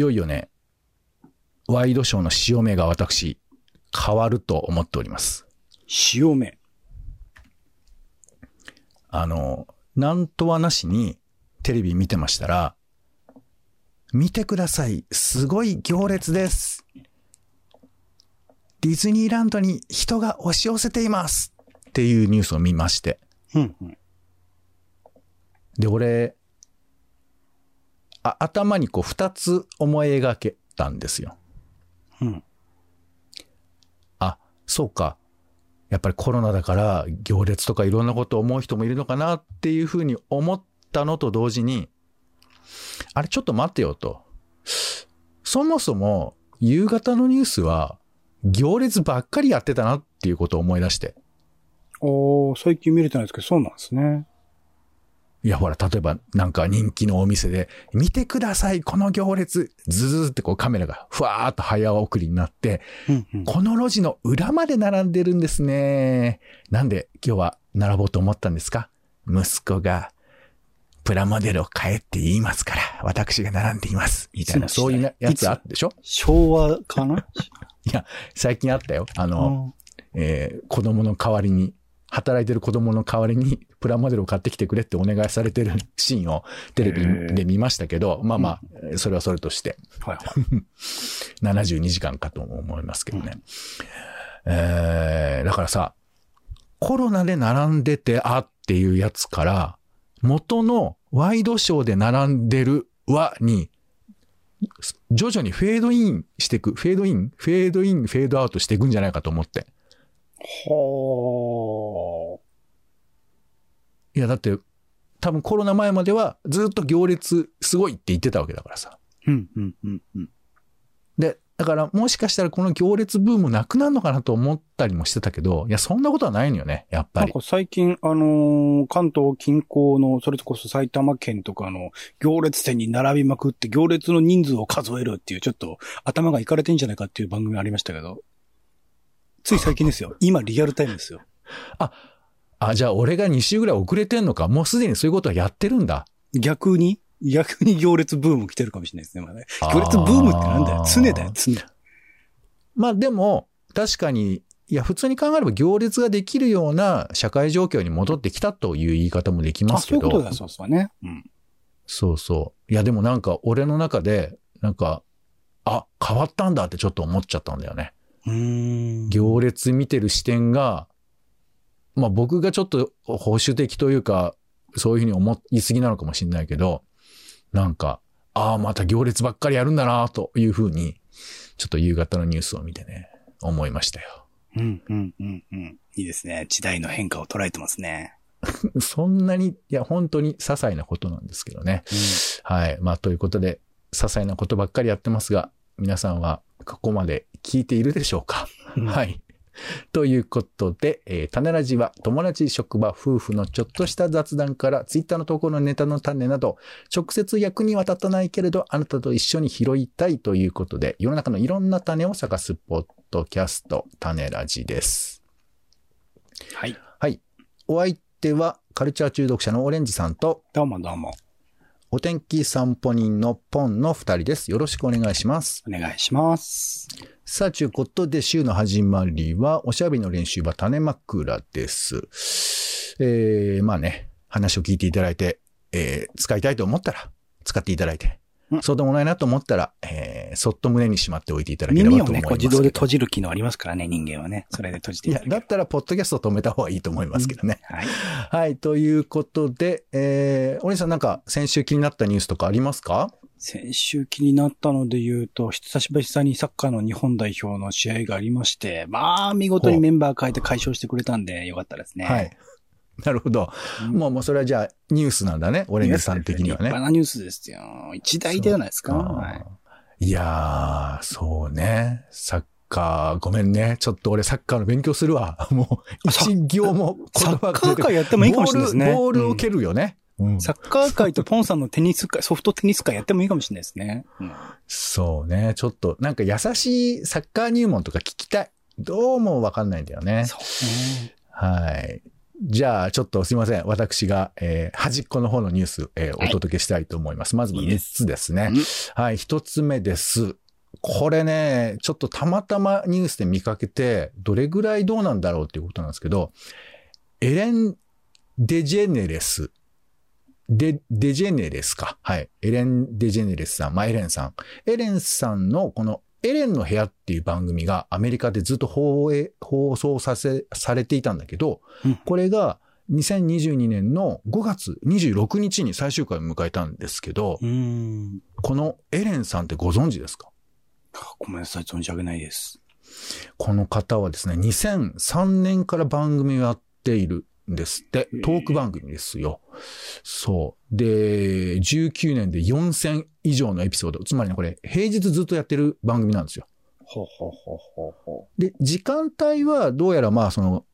よいよね、ワイドショーの潮目が私、変わると思っております。潮目。あの、なんとはなしにテレビ見てましたら、見てください。すごい行列です。ディズニーランドに人が押し寄せています。っていうニュースを見まして。うんうん。で、俺、あ頭にこう二つ思い描けたんですよ。うん。あ、そうか。やっぱりコロナだから行列とかいろんなことを思う人もいるのかなっていうふうに思ったのと同時に、あれちょっと待ってよと。そもそも夕方のニュースは行列ばっかりやってたなっていうことを思い出して。おー、最近見れてないですけど、そうなんですね。いや、ほら、例えば、なんか人気のお店で、見てください、この行列。ズズズってこうカメラがふわーっと早送りになって、うんうん。この路地の裏まで並んでるんですね。なんで今日は並ぼうと思ったんですか？息子が、プラモデルを買えって言いますから、私が並んでいます。みたいな、そういうなやつあったでしょ？昭和かな？最近あったよ。あの、えー子供の代わりに、働いてる子供の代わりにプラモデルを買ってきてくれってお願いされてるシーンをテレビで見ましたけど、まあまあ、それはそれとして、はいはい。72時間かと思いますけどね。えー、だからさ、コロナで並んでて、あっていうやつから、元のワイドショーで並んでる輪に、徐々にフェードインしていく、フェードイン、フェードイン、フェードアウトしていくんじゃないかと思って。はいや、だって、多分コロナ前まではずっと行列すごいって言ってたわけだからさ。ー。うんうんうんうん。で、だからもしかしたらこの行列ブームなくなるのかなと思ったりもしてたけど、いや、そんなことはないのよね、やっぱり。なんか最近、あのー関東近郊の、それこそ埼玉県とかの行列店に並びまくって行列の人数を数えるっていう、ちょっと頭がいかれてんじゃないかっていう番組ありましたけど、つい最近ですよ。今リアルタイムですよ。あ、じゃあ俺が2週ぐらい遅れてんのか？もうすでにそういうことはやってるんだ。逆に？逆に行列ブーム来てるかもしれないですね。まだね行列ブームってなんだよ常だよ、常。まあでも、確かに、いや、普通に考えれば行列ができるような社会状況に戻ってきたという言い方もできまあ、すけどそういうことだ、。そうですね。うん。そうそう。いや、でもなんか俺の中で、なんか、あ、変わったんだってちょっと思っちゃったんだよね。行列見てる視点が、まあ僕がちょっと保守的というか、そういうふうに思いすぎなのかもしれないけど、なんか、ああ、また行列ばっかりやるんだな、というふうに、ちょっと夕方のニュースを見てね、思いましたよ。うん、うん、うん、うん。いいですね。時代の変化を捉えてますね。そんなに、いや、本当に些細なことなんですけどね。はい。まあ、ということで、些細なことばっかりやってますが、皆さんはここまで聞いているでしょうか？うんはい。ということで、えー、種ラジは友達、職場、夫婦のちょっとした雑談から、ツイッターの投稿のネタの種など、直接役には立たないけれど、あなたと一緒に拾いたいということで、世の中のいろんな種を探すポッドキャスト、種ラジです。はい。はい。お相手は、カルチャー中毒者のオレンジさんと、どうもどうも。お天気散歩人のポンの二人です。よろしくお願いします。お願いします。さあ、ちゅうことで、週の始まりは、おしゃべりの練習場、種枕です。えー、まあね、話を聞いていただいて、えー、使いたいと思ったら、使っていただいてう、んそうでもないなと思ったら、えー、そっと胸にしまっておいていただければ耳をね、と思いますけど。こう自動で閉じる機能ありますからね、人間はね。それで閉じていやだったら、ポッドキャスト止めた方がいいと思いますけどね。はい。はい、ということで、えー、お兄さんなんか、先週気になったニュースとかありますか？先週気になったので言うと、久しぶりにサッカーの日本代表の試合がありまして、まあ、見事にメンバー変えて解消してくれたんで、よかったですね。はい。なるほど。うんもう、もうそれはじゃあ、ニュースなんだね。オレンジさん的には立派ね。なニュースですよ。一大ではないですか。はいいやー、そうね。サッカー、ごめんね。ちょっと俺サッカーの勉強するわ。もう、サ一行もサッカ言葉が出てー界やってもいいかもしれないですね。ボール、ボールを蹴る。るよね。うんサッカー界とポンさんのテニス界、ソフトテニス界やってもいいかもしれないですね。うんそうね。ちょっと、なんか優しいサッカー入門とか聞きたい。どうもわかんないんだよね。そうね。はい。じゃあ、ちょっとすいません。私が、えー端っこの方のニュース、えーはいお届けしたいと思います。まず3いいですつですね。うんはい、1つ目です。これね、ちょっとたまたまニュースで見かけて、どれぐらいどうなんだろうっていうことなんですけど、エレン・デジェネレス。デ、デジェネレスか。はい。エレン・デジェネレスさん。まあ、エレンさん。エレンさんのこのエレンの部屋っていう番組がアメリカでずっと放映、放送させ、されていたんだけど、うんこれが2022年の5月26日に最終回を迎えたんですけど、うん。このエレンさんってご存知ですか？ごめんなさい、存じ上げないです。この方はですね、2003年から番組をやっているんですって。トーク番組ですよ。そう。で、19年で4000以上のエピソード。つまりね、これ、平日ずっとやってる番組なんですよ。ほうほうほうほうほで、時間帯はどうやらまあ、その、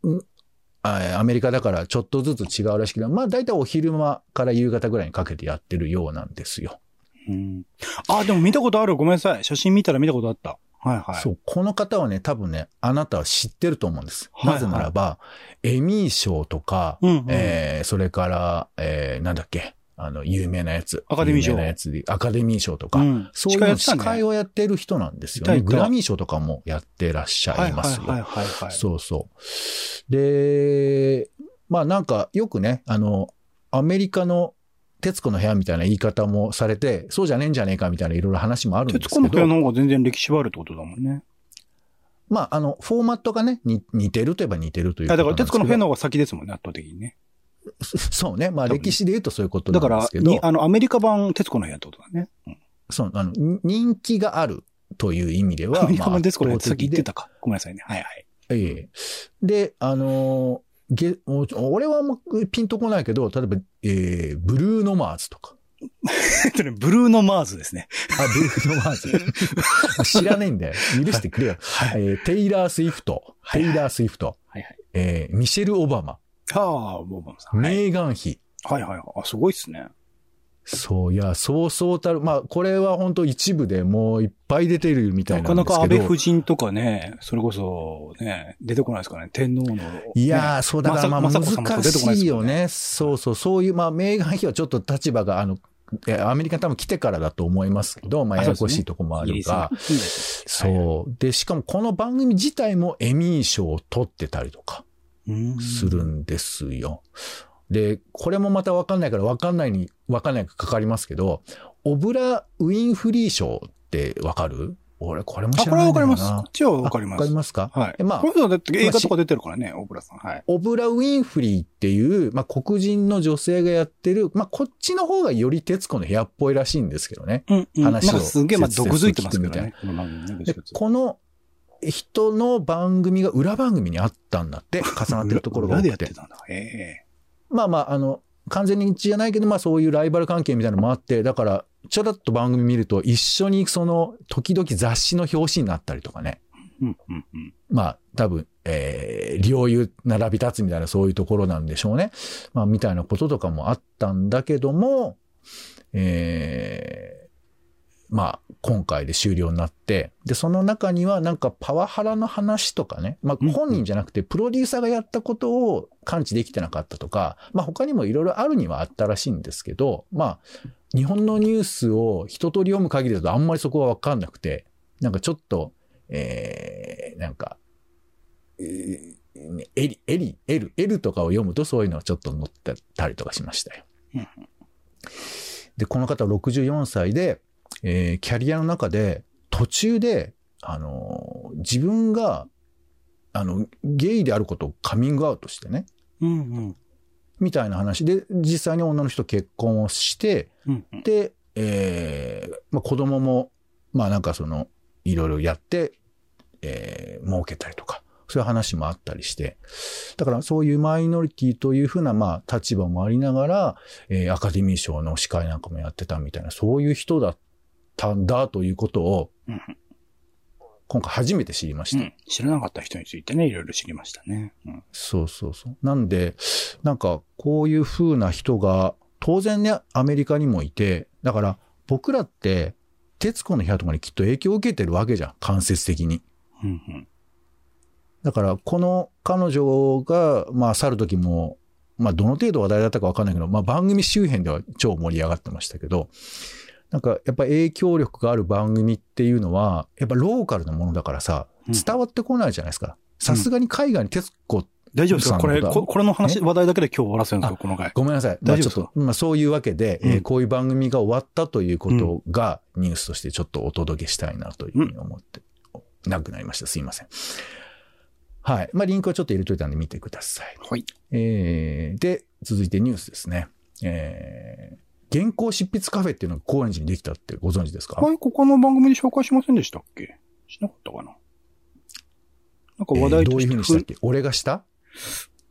アメリカだからちょっとずつ違うらしいけど、まあ大体お昼間から夕方ぐらいにかけてやってるようなんですよ。う。うん。あ、でも見たことある。ごめんなさい。写真見たら見たことあった。はいはい。そう、この方はね、多分ね、あなたは知ってると思うんです。はいなぜならば、エミー賞とか、うんうんえーそれから、えーなんだっけ、あの、有名なやつ。アカデミー賞有名なやつで、アカデミー賞とか、うんそういうの司会をやってる人なんですよね。グラミー賞とかもやってらっしゃいますよ。はいはいはいはい。そうそう。で、まあなんかよくね、あの、アメリカの徹子の部屋みたいな言い方もされて、そうじゃねえんじゃねえかみたいないろいろ話もあるんですけど徹子の部屋、の方が全然歴史はあるってことだもんね。まああの、フォーマットがね、に似てるといえば似てるというあだから。徹子の部屋の方が先ですもんね、圧倒的にね。そうね。まあ歴史で言うとそういうことだからなんですけ、どに、あの、アメリカ版徹子の部屋ってことだね。うんそう、あの、に人気があるという意味では、アメリカ版徹子の部屋って言ってたか。ごめんなさいね。はいはい。ええ。で、あのーげ、お俺はあんまピンとこないけど、例えば、えー、ブルーノマーズとか。えっとね、ブルーノ・マーズですね。あ、ブルーノマーズ。知らねえんだよ。許してくれよ。はい。えーテイラー・スイフト。テイラー・スイフト。はいはい。えーミシェル・オバマ。ああ、ボーバムさん。はい、メーガン妃。はいはいはい。あ、すごいっすね。そういや、そうそうたる。まあ、これは本当一部でもういっぱい出てるみたいなかななんですけど。か安倍夫人とかね、それこそね、出てこないですかね。天皇の、いやー、そう、だからまあ難しいよね。そうそう、そういう、まあ、メーガン妃はちょっと立場が、あの、えアメリカに多分来てからだと思いますけど、まあ、あややこしいとこもあるが、そう。で、しかもこの番組自体もエミー賞を取ってたりとかうんするんですよ。で、これもまたわかんないからわかんないに、わかんないかかかりますけど、オブラ・ウィンフリー賞ってわかる？俺、これもあ、知これらないんだよな。はわかります。こっちはわかります。わかりますか？はい。えまあこの人はだって映画とか出てるからね、大倉さん。はい。オブラ・ウィンフリーっていう、まあ、黒人の女性がやってる、まあ、こっちの方がより徹子の部屋っぽいらしいんですけどね。うん、うん。なん話をかすげえ、まあ、毒づいてますけどね。この番組ね。この人の番組が裏番組にあったんだって、重なってるところが多くて裏でやって。たんだ？ええまあまあ、あの、完全に一致じゃないけど、まあそういうライバル関係みたいなのもあって、だから、ちょろっと番組見ると、一緒にその、時々雑誌の表紙になったりとかね。うん、うん、うん。まあ、多分、えー、両友並び立つみたいなそういうところなんでしょうね。まあ、みたいなこととかもあったんだけども、えー、まあ、今回で終了になって、で、その中にはなんかパワハラの話とかね、まあうん本人じゃなくてプロデューサーがやったことを感知できてなかったとか、まあ他にもいろいろあるにはあったらしいんですけど、まあ、日本のニュースを一通り読む限りだとあんまりそこはわかんなくて、なんかちょっと、えー、なんか、えーエリ、エリ、エル、エルとかを読むとそういうのはちょっと載ってたりとかしましたよ。うんで、この方64歳で、えーキャリアの中で途中で、あのー自分が、あの、ゲイであることをカミングアウトしてね、うん、うん。みたいな話で、実際に女の人と結婚をして、うん、うん。で、えーまあ、子供も、まあなんかその、いろいろやって、えー儲けたりとか、そういう話もあったりして、だからそういうマイノリティというふうな、まあ立場もありながら、えーアカデミー賞の司会なんかもやってたみたいな、そういう人だったんだということを、うん今回初めて知りました。うん。知らなかった人についてね、いろいろ知りましたね。うん。そうそうそう。なんで、なんか、こういう風な人が、当然ね、アメリカにもいて、だから、僕らって、徹子の部屋とかにきっと影響を受けてるわけじゃん、間接的に。うん、うん。だから、この彼女が、まあ、去る時も、まあ、どの程度話題だったかわかんないけど、まあ、番組周辺では超盛り上がってましたけど、なんか、やっぱ影響力がある番組っていうのは、やっぱローカルなものだからさ、うん伝わってこないじゃないですか。さすがに海外に徹子、大丈夫ですか？これ、ここれの話、話題だけで今日終わらせるんですよ、この回。ごめんなさい。まあ大丈夫ですか？ちょっと、まあそういうわけで、こういう番組が終わったということが、ニュースとしてちょっとお届けしたいなというふうに思って、なくなりました。すいません。はい。まあリンクはちょっと入れといたんで見てください。はい。えー、で、続いてニュースですね。えー、原稿執筆カフェっていうのが高円寺にできたってご存知ですか？はい、ここの番組で紹介しませんでしたっけ？しなかったかな？なんか話題えーどういうふうにしたっけ？俺がした？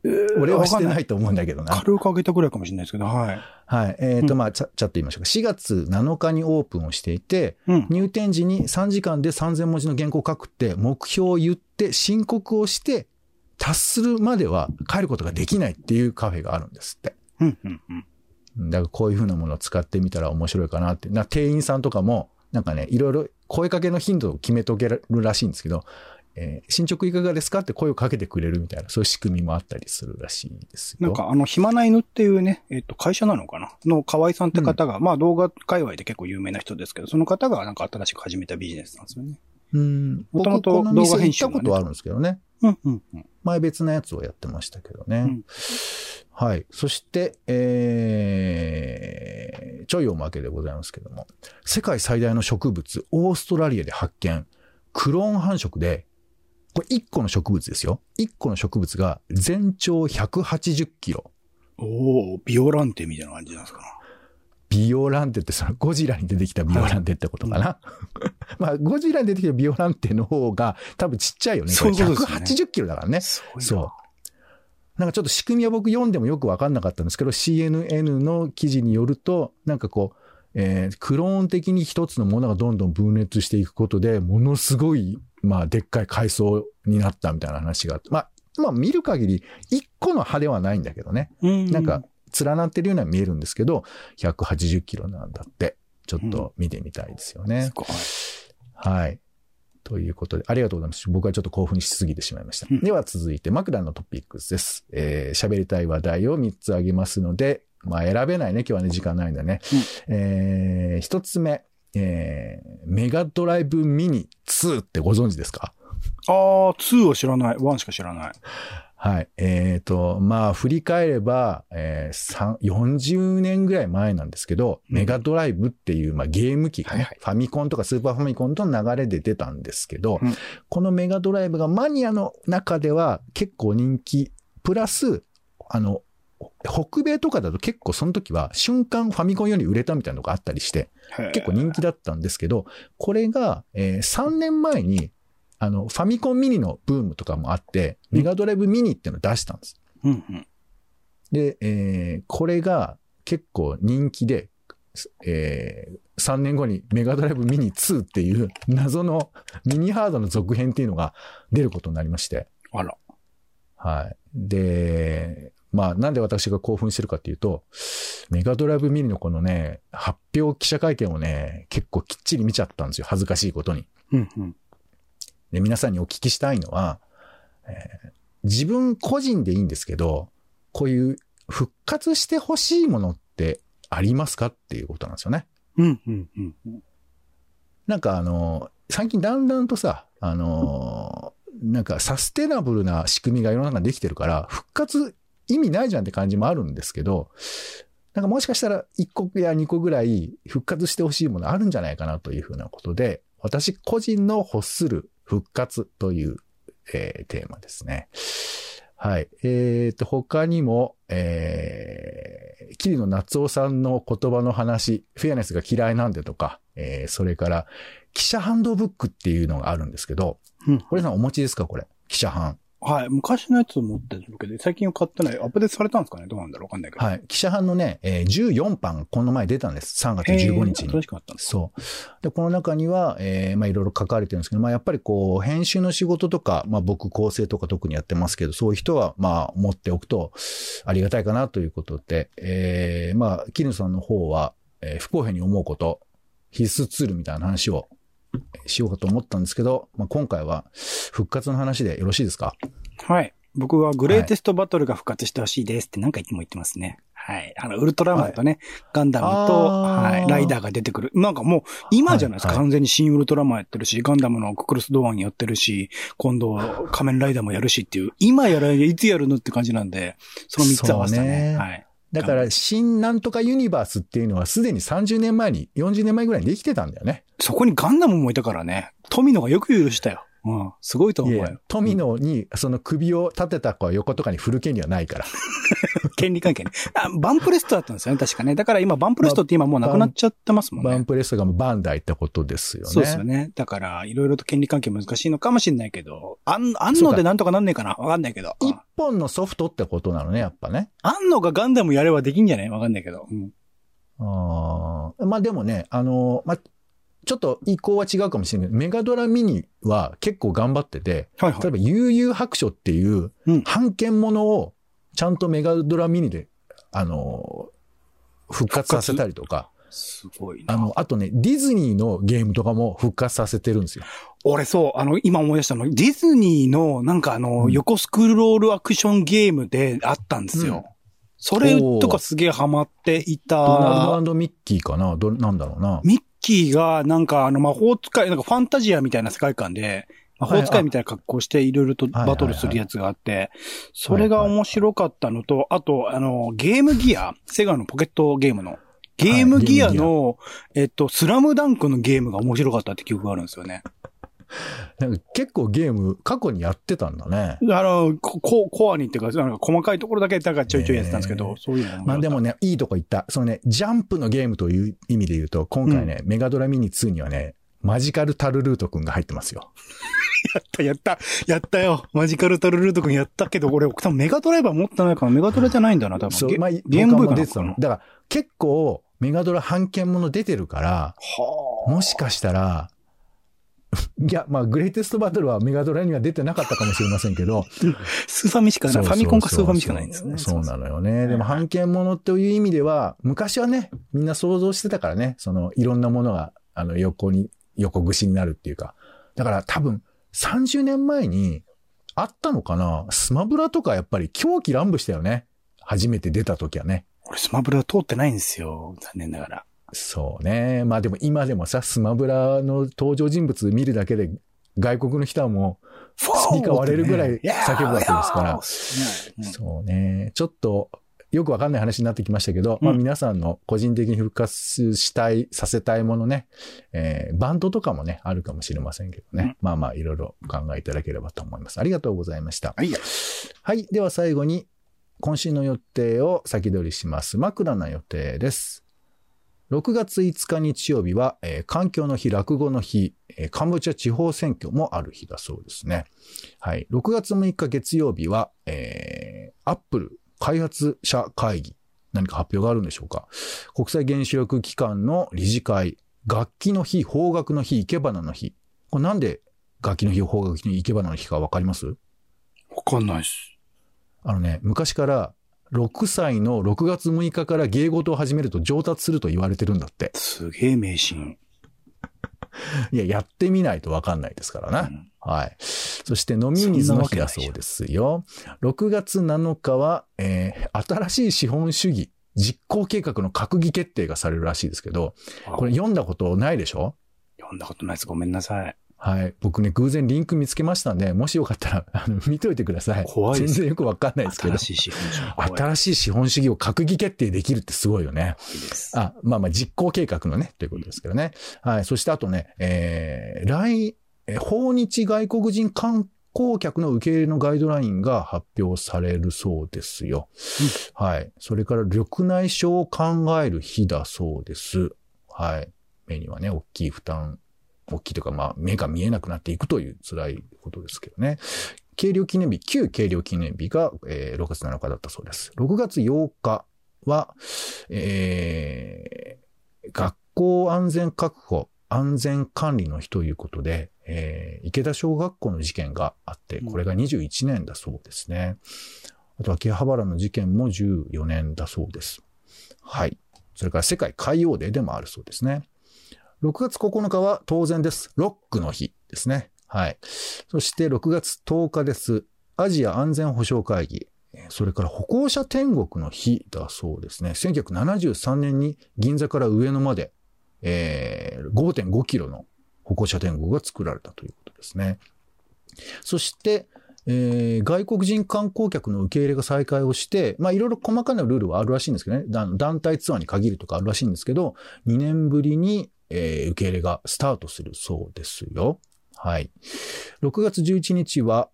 えー俺はしてないと思うんだけどな。軽く上げたぐらいかもしれないですけど、はい。はい。えっ、と、うんまあ、ちゃちゃっと言いましょうか。4月7日にオープンをしていて、うん。入店時に3時間で3000文字の原稿を書くって、目標を言って申告をして、達するまでは帰ることができないっていうカフェがあるんですって。うん、うん、うん。だからこういうふうなものを使ってみたら面白いかなって。な店員さんとかも、なんかね、いろいろ声かけの頻度を決めとけるらしいんですけど、えー進捗いかがですかって声をかけてくれるみたいな、そういう仕組みもあったりするらしいですよ。なんかあの、暇な犬っていうね、えっ、と、会社なのかな？の河合さんって方が、まあ動画界隈で結構有名な人ですけど、その方がなんか新しく始めたビジネスなんですよね。うん。もともと動画編集がね行ったことはあるんですけどね。うん、うん、うん。前別なやつをやってましたけどね。うんはい。そして、えー、ちょいおまけでございますけども、世界最大の植物、オーストラリアで発見、クローン繁殖で、これ1個の植物ですよ。1個の植物が全長180キロ。おおビオランテみたいな感じなんですかビオランテってそのゴジラに出てきたビオランテってことかな？まあ、ゴジラに出てきたビオランテの方が多分ちっちゃいよね。そういうことですね180キロだからね。そう。なんかちょっと仕組みは僕読んでもよくわかんなかったんですけど、CNN の記事によると、なんかこう、えークローン的に一つのものがどんどん分裂していくことで、ものすごい、まあ、でっかい階層になったみたいな話があって、まあ、まあ、見る限り、一個の歯ではないんだけどね。うん。なんか、連なってるようには見えるんですけど、180キロなんだって、ちょっと見てみたいですよねす。ごい。はい。ということで、ありがとうございます。僕はちょっと興奮しすぎてしまいました。うんでは続いて、枕のトピックスです。えー喋りたい話題を3つ挙げますので、まあ選べないね、今日はね、時間ないんだね。えー一つ目、えーメガドライブミニ2ってご存知ですか？ああ、2は知らない。1しか知らない。はい。えっ、と、まあ、振り返れば、えーさん40年ぐらい前なんですけど、うん。メガドライブっていう、まあ、ゲーム機はいはい。ファミコンとかスーパーファミコンとの流れで出たんですけど、うん。このメガドライブがマニアの中では結構人気、プラス、あの、北米とかだと結構その時は瞬間ファミコンより売れたみたいなのがあったりして、結構人気だったんですけど、これが、えー3年前に、あの、ファミコンミニのブームとかもあって、うんメガドライブミニっていうのを出したんです。うんうん。で、えーこれが結構人気で、え3年後にメガドライブミニ2っていう謎のミニハードの続編っていうのが出ることになりまして、あら。はい。で、まあ、なんで私が興奮してるかっていうと、メガドライブミニのこのね、発表記者会見をね、結構きっちり見ちゃったんですよ。恥ずかしいことに。うんうん。で、皆さんにお聞きしたいのは、えー自分個人でいいんですけど、こういう復活してほしいものってありますかっていうことなんですよね。うんうんうんうん。なんかあの、最近だんだんとさ、あの、なんかサステナブルな仕組みが世の中にできてるから、復活意味ないじゃんって感じもあるんですけど、なんかもしかしたら1個や2個ぐらい復活してほしいものあるんじゃないかなというふうなことで、私個人の欲する復活という、えーテーマですね。はい。えっ、と、他にも、えー、桐野夏夫さんの言葉の話、フェアネスが嫌いなんでとか、えーそれから、記者ハンドブックっていうのがあるんですけど、うんこれさんお持ちですかこれ？記者版。はい。昔のやつを持ってるけど、最近は買ってない。アップデートされたんですかね？どうなんだろう？わかんないけど。はい。記者版のね、えー14版、この前出たんです。3月15日に新。しくなったんですそう。で、この中には、えーまあいろいろ書かれてるんですけど、まあやっぱりこう、編集の仕事とか、まあ僕構成とか特にやってますけど、そういう人は、まあ持っておくとありがたいかなということで、えーまあ、キヌさんの方は、えー不公平に思うこと、必須ツールみたいな話をしようかと思ったんですけど、まあ今回は復活の話でよろしいですか？はい。僕はグレイテストバトルが復活してほしいですって何回も言ってますね。はい。あの、ウルトラマンとね、ガンダムと、はい、ライダーが出てくる。なんかもう、今じゃないですか？はいはい完全に新ウルトラマンやってるし、ガンダムのククルスドアンやってるし、今度、仮面ライダーもやるしっていう、今やらないつやるのって感じなんで、その3つ合わせたね。ねはい。だから、新なんとかユニバースっていうのはすでに30年前に、40年前ぐらいにできてたんだよね。そこにガンダムもいたからね、富野がよく許したよ。うん。すごいと思うよ。富野にその首を立てた子は横とかに振る権利はないから。権利関係ね。あ、バンプレストだったんですよね、確かね。だから今、バンプレストって今もうなくなっちゃってますもんね。バンプレストがバンダイってことですよね。そうですよね。だから、いろいろと権利関係難しいのかもしれないけど、あん、あんのでなんとかなんねえかなわかんないけど。一本のソフトってことなのね、やっぱね。あんのがガンダムやればできんじゃない？わかんないけど。うん。あーまあでもね、あのまあ、ちょっと意向は違うかもしれないけど、メガドラミニは結構頑張ってて、はいはい。例えば悠々白書っていううん版権ものをちゃんとメガドラミニで、あの復活させたりとか、すごいな。あの、あとね、ディズニーのゲームとかも復活させてるんですよ。俺そう、あの、今思い出したの、ディズニーの、なんかあの、うん横スクロールアクションゲームであったんですよ。うんそれとかすげえハマっていドナたル。ドミッキーかな？ど、なんだろうな。ミッキーが、なんかあの魔法使い、なんかファンタジアみたいな世界観で、魔法使いみたいな格好していろいろとバトルするやつがあって、それが面白かったのと、あと、あの、ゲームギア、セガのポケットゲームの、ゲームギアの、えっと、スラムダンクのゲームが面白かったって記憶があるんですよね。なんか結構ゲーム過去にやってたんだね。あの、こココアにっていうか、なんか細かいところだけなんかちょいちょいやってたんですけど、ねそういうのまあでもね、いいとこ行った。そのね、ジャンプのゲームという意味で言うと、今回ね、メガドラミニ2にはね、マジカルタルルートくんが入ってますよ。やった、やった、やったよ。マジカルタルルート君やったけど、俺、多分メガドライバー持ってないから、メガドラじゃないんだな、多分。ゲまあ、ゲームボーイかな出てたの。だから、結構、メガドラ版権もの出てるから、はあ。もしかしたら、いや、まあ、グレイテストバトルはメガドラには出てなかったかもしれませんけど、スーファミしかない。ファミコンかスーファミしかないんですね。そうなのよね。でも、版権ものという意味では、昔はね、みんな想像してたからね、その、いろんなものが、あの、横に、横串になるっていうか。だから多分、30年前に、あったのかな？スマブラとかやっぱり狂気乱舞したよね。初めて出た時はね。俺、スマブラ通ってないんですよ。残念ながら。そうね。まあでも今でもさ、スマブラの登場人物見るだけで、外国の人はもう、スピーカー割れるぐらい叫ぶわけですから。ら。そうね。ちょっと、よくわかんない話になってきましたけど、うんまあ皆さんの個人的に復活したい、させたいものね、えーバンドとかもね、あるかもしれませんけどね。うんまあまあいろいろ考えていただければと思います。ありがとうございました。はい。はい。では最後に、今週の予定を先取りします。枕な予定です。6月5日日曜日は、えー環境の日、落語の日、えーカンボジア地方選挙もある日だそうですね。はい。6月6日月曜日は、えー、アップル開発者会議。何か発表があるんでしょうか？国際原子力機関の理事会、楽器の日、邦楽の日、生け花の日。これなんで楽器の日、邦楽の日、生け花の日かわかります？わかんないっす。あのね、昔から6歳の6月6日から芸事を始めると上達すると言われてるんだって。すげえ迷信。いや、やってみないとわかんないですからな。うんはい。そして飲み水の日だそうですよ。6月7日は、えー新しい資本主義実行計画の閣議決定がされるらしいですけど、これ読んだことないでしょ？読んだことないです。ごめんなさい。はい。僕ね、偶然リンク見つけましたんで、もしよかったら、あの、見といてください。怖い全然よくわかんないですけど新。しい資本主義。新しい資本主義を閣議決定できるってすごいよね。あ、まあまあ実行計画のね、ということですけどね。はい。そしてあとね、えー、来、えー訪日外国人観光客の受け入れのガイドラインが発表されるそうですよ。はい。それから緑内障を考える日だそうです。はい。目にはね、大きい負担、大きいというか、まあ、目が見えなくなっていくという辛いことですけどね。軽量記念日、旧軽量記念日が、えー6月7日だったそうです。6月8日は、えー学校安全確保、安全管理の日ということで、えー池田小学校の事件があって、これが21年だそうですね。あと秋葉原の事件も14年だそうです。はい。それから世界海洋デーでもあるそうですね。6月9日は当然です。ロックの日ですね。はい。そして6月10日です。アジア安全保障会議、それから歩行者天国の日だそうですね。1973年に銀座から上野まで、えー、5.5キロの歩行者天国が作られたということですね。そして、えー、外国人観光客の受け入れが再開をして、まあいろいろ細かなルールはあるらしいんですけどね、団体ツアーに限るとかあるらしいんですけど、2年ぶりに、えー、受け入れがスタートするそうですよ。はい。6月11日は、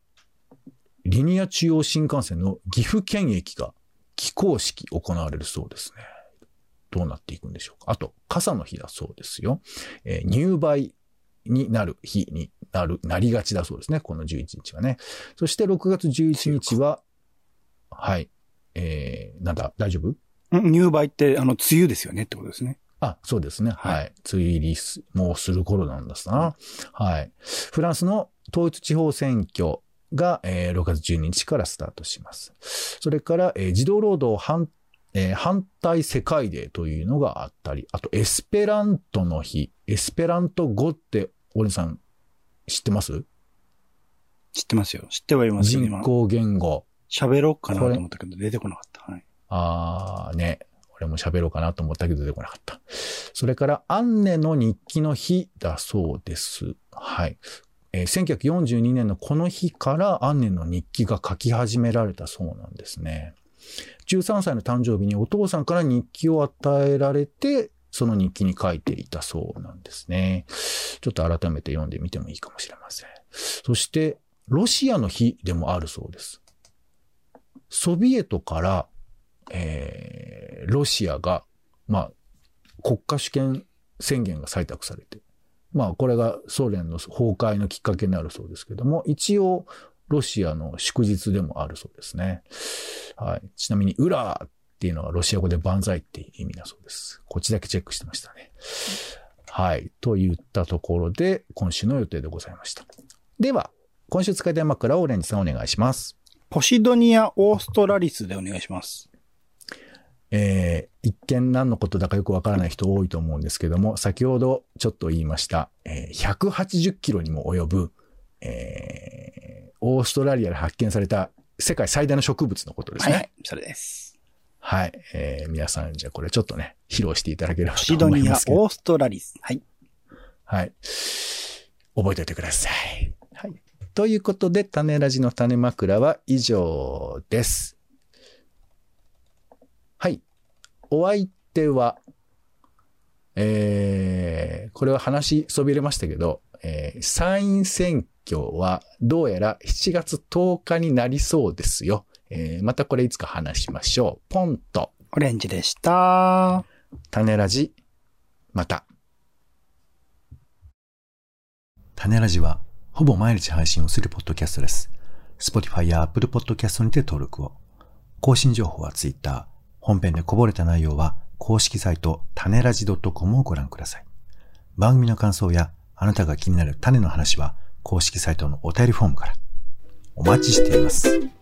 リニア中央新幹線の岐阜県駅が起工式行われるそうですね。どうなっていくんでしょうか。あと、傘の日だそうですよ。えー、入梅になる日になる、なりがちだそうですね。この11日はね。そして6月11日は、はい。えー、なんだ、大丈夫？入梅って、あの、梅雨ですよねってことですね。あ、そうですね。はい。梅雨入りす、もうする頃なんですな。はい。フランスの統一地方選挙が、えー、6月12日からスタートします。それから、えー、児童労働反、えー、反対世界デーというのがあったり、あとエスペラントの日、エスペラント語って、おじさん、知ってます？知ってますよ。知ってはいますよ、人工言語。喋ろうかなと思ったけど、出てこなかった。はい。あーね。俺も喋ろうかなと思ったけど出てこなかった。それから、アンネの日記の日だそうです。はい。えー、1942年のこの日からアンネの日記が書き始められたそうなんですね。13歳の誕生日にお父さんから日記を与えられて、その日記に書いていたそうなんですね。ちょっと改めて読んでみてもいいかもしれません。そして、ロシアの日でもあるそうです。ソビエトから、えー、ロシアが、まあ、国家主権宣言が採択されて、まあ、これがソ連の崩壊のきっかけになるそうですけども、一応、ロシアの祝日でもあるそうですね。はい。ちなみに、ウラーっていうのはロシア語で万歳っていう意味だそうです。こっちだけチェックしてましたね。はい。といったところで、今週の予定でございました。では、今週使いたい枕をオレンジさんお願いします。ポシドニア・オーストラリスでお願いします。えー、一見何のことだかよくわからない人多いと思うんですけども、先ほどちょっと言いました、えー、180キロにも及ぶ、えー、オーストラリアで発見された世界最大の植物のことですね。はい、それです。はい。えー、皆さん、じゃあこれちょっとね、披露していただければと思いますシドニア・オーストラリス。はい。はい。覚えておいてください。はい。ということで、種ラジの種枕は以上です。はい。お相手は、えー、これは話そびれましたけど、えー、参院選挙はどうやら7月10日になりそうですよ。えー、またこれいつか話しましょう。ポンと。オレンジでした。種ラジ、また。種ラジは、ほぼ毎日配信をするポッドキャストです。Spotify や Apple Podcast にて登録を。更新情報は Twitter、本編でこぼれた内容は公式サイト種ラジ .com をご覧ください。番組の感想やあなたが気になる種の話は公式サイトのお便りフォームからお待ちしています。